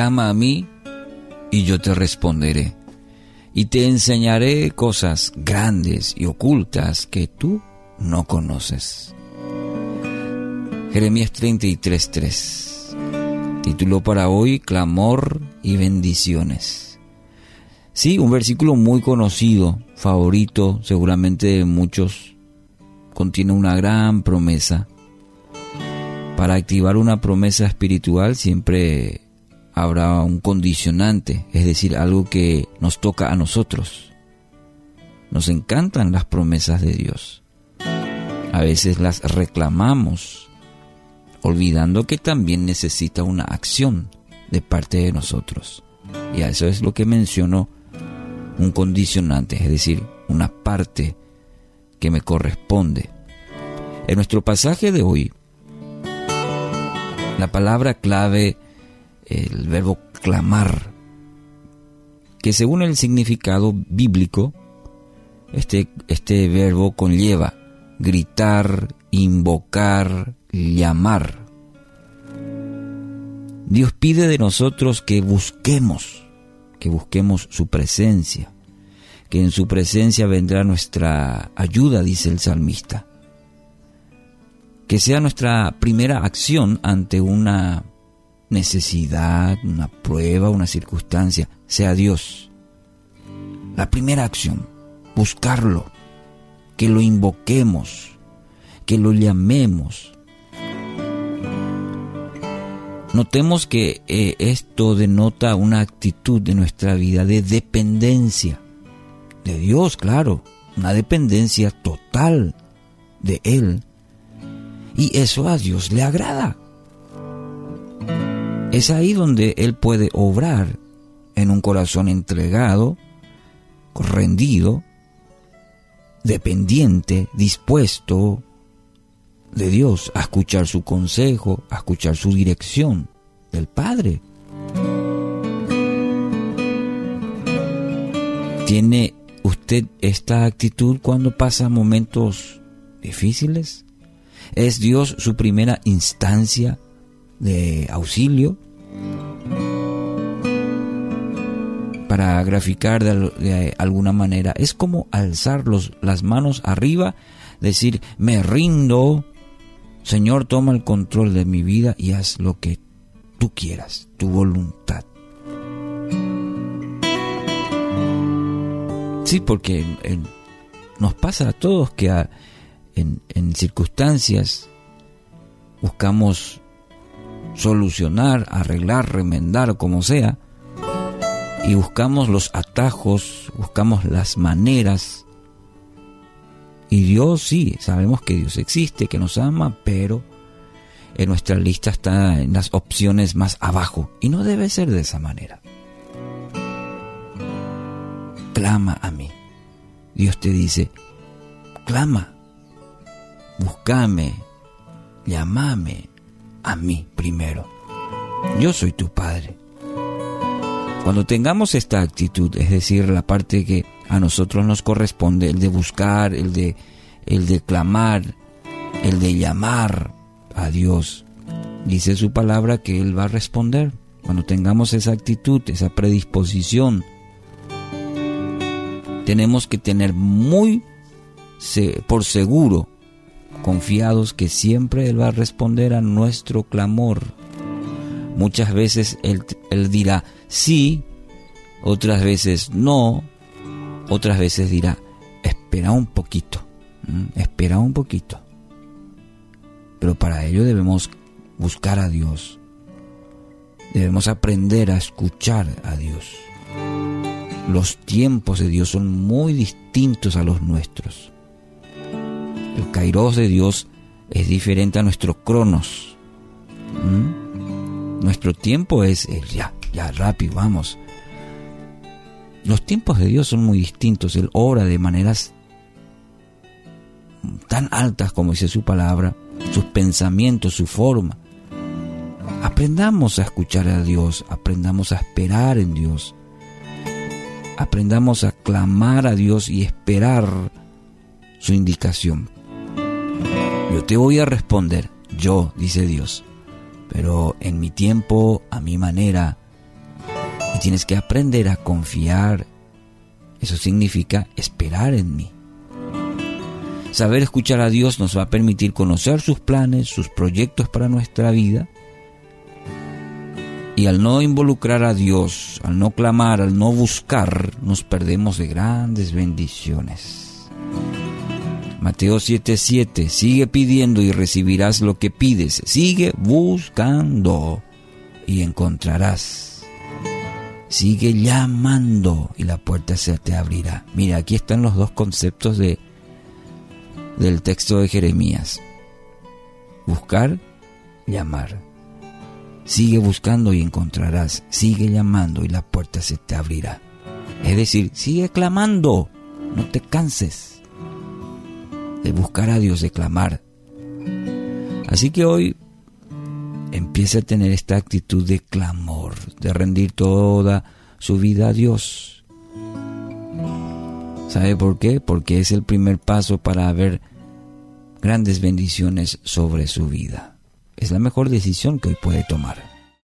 clama a mí y yo te responderé, y te enseñaré cosas grandes y ocultas que tú no conoces. Jeremías 33:3. Título para hoy, Clamor y bendiciones. Sí, un versículo muy conocido, favorito seguramente de muchos, contiene una gran promesa. Para activar una promesa espiritual siempre habrá un condicionante, es decir, algo que nos toca a nosotros. Nos encantan las promesas de Dios. A veces las reclamamos, olvidando que también necesita una acción de parte de nosotros. Y a eso es lo que mencionó un condicionante, es decir, una parte que me corresponde. En nuestro pasaje de hoy, la palabra clave, el verbo clamar, que según el significado bíblico, este, este verbo conlleva gritar, invocar, llamar. Dios pide de nosotros que busquemos, que busquemos su presencia, que en su presencia vendrá nuestra ayuda, dice el salmista. Que sea nuestra primera acción ante una necesidad, una prueba, una circunstancia, sea Dios. La primera acción, buscarlo, que lo invoquemos, que lo llamemos, Notemos que eh, esto denota una actitud de nuestra vida de dependencia de Dios, claro, una dependencia total de Él. Y eso a Dios le agrada. Es ahí donde Él puede obrar en un corazón entregado, rendido, dependiente, dispuesto, de Dios, a escuchar su consejo, a escuchar su dirección del Padre. ¿Tiene usted esta actitud cuando pasa momentos difíciles? ¿Es Dios su primera instancia de auxilio? Para graficar de, alguna manera, es como alzar las manos arriba, decir, me rindo, Señor, toma el control de mi vida y haz lo que tú quieras, tu voluntad. Sí, porque nos pasa a todos que en, en circunstancias buscamos solucionar, arreglar, remendar, como sea, y buscamos los atajos, buscamos las maneras y Dios sí, sabemos que Dios existe, que nos ama, pero en nuestra lista está en las opciones más abajo. Y no debe ser de esa manera. Clama a mí. Dios te dice, clama, búscame, llámame a mí primero. Yo soy tu Padre. Cuando tengamos esta actitud, es decir, la parte que a nosotros nos corresponde, el de buscar, el de, el de clamar, el de llamar a Dios. Dice su palabra que Él va a responder. Cuando tengamos esa actitud, esa predisposición, tenemos que tener muy por seguro, confiados que siempre Él va a responder a nuestro clamor. Muchas veces Él, él dirá sí, otras veces no, otras veces dirá, espera un poquito, espera un poquito. Pero para ello debemos buscar a Dios. Debemos aprender a escuchar a Dios. Los tiempos de Dios son muy distintos a los nuestros. El kairos de Dios es diferente a nuestro cronos. Nuestro tiempo es el ya, ya rápido, vamos. Los tiempos de Dios son muy distintos. Él obra de maneras tan altas como dice su palabra, sus pensamientos, su forma. Aprendamos a escuchar a Dios, aprendamos a esperar en Dios, aprendamos a clamar a Dios y esperar su indicación. Yo te voy a responder, yo, dice Dios, pero en mi tiempo, a mi manera, Y tienes que aprender a confiar. Eso significa esperar en mí. Saber escuchar a Dios nos va a permitir conocer sus planes, sus proyectos para nuestra vida. Y al no involucrar a Dios, al no clamar, al no buscar, nos perdemos de grandes bendiciones. Mateo 7:7, sigue pidiendo y recibirás lo que pides. Sigue buscando y encontrarás. Sigue llamando y la puerta se te abrirá. Mira, aquí están los dos conceptos de del texto de Jeremías. Buscar, llamar. Sigue buscando y encontrarás. Sigue llamando y la puerta se te abrirá. Es decir, sigue clamando. No te canses de buscar a Dios, de clamar. Así que hoy empieza a tener esta actitud de clamor, de rendir toda su vida a Dios. ¿Sabe por qué? Porque es el primer paso para ver grandes bendiciones sobre su vida. Es la mejor decisión que hoy puede tomar.